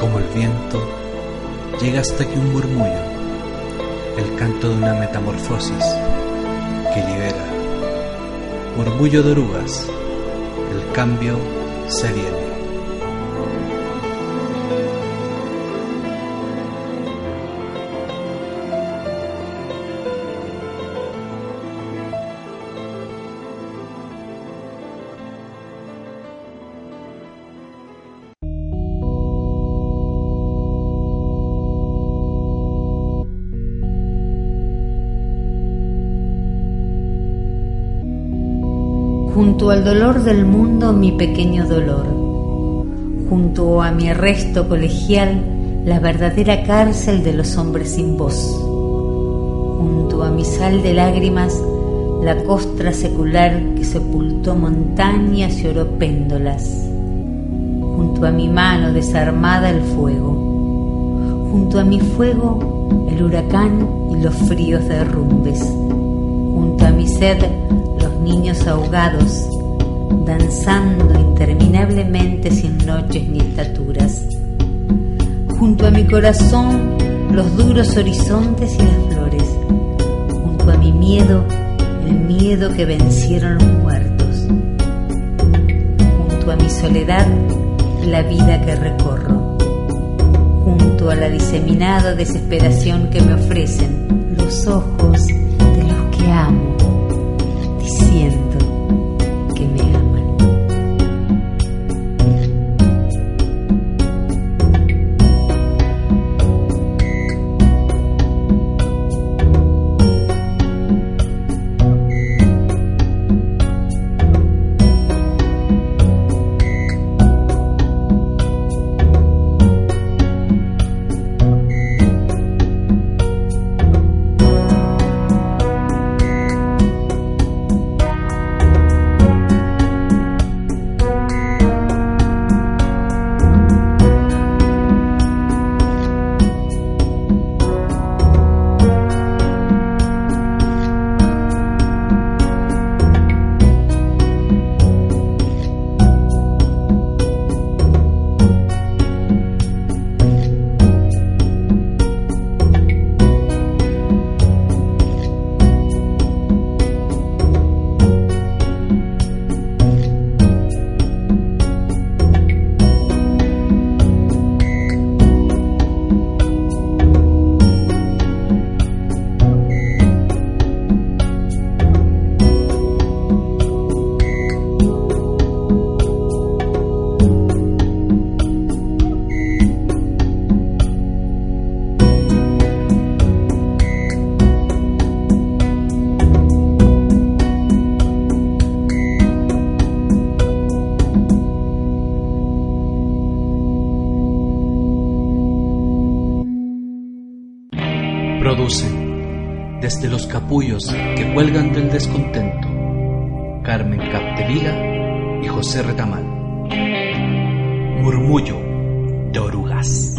Como el viento, llega hasta aquí un murmullo, el canto de una metamorfosis que libera. Murmullo de orugas, el cambio se viene. Junto al dolor del mundo mi pequeño dolor, junto a mi arresto colegial la verdadera cárcel de los hombres sin voz, junto a mi sal de lágrimas la costra secular que sepultó montañas y oró péndolas, junto a mi mano desarmada el fuego, junto a mi fuego el huracán y los fríos derrumbes, junto a mi sed niños ahogados, danzando interminablemente sin noches ni estaturas. Junto a mi corazón, los duros horizontes y las flores. Junto a mi miedo, el miedo que vencieron los muertos. Junto a mi soledad, la vida que recorro. Junto a la diseminada desesperación que me ofrecen los ojos desde los capullos que cuelgan del descontento, Carmen Capdevila y José Retamal. Murmullo de orugas.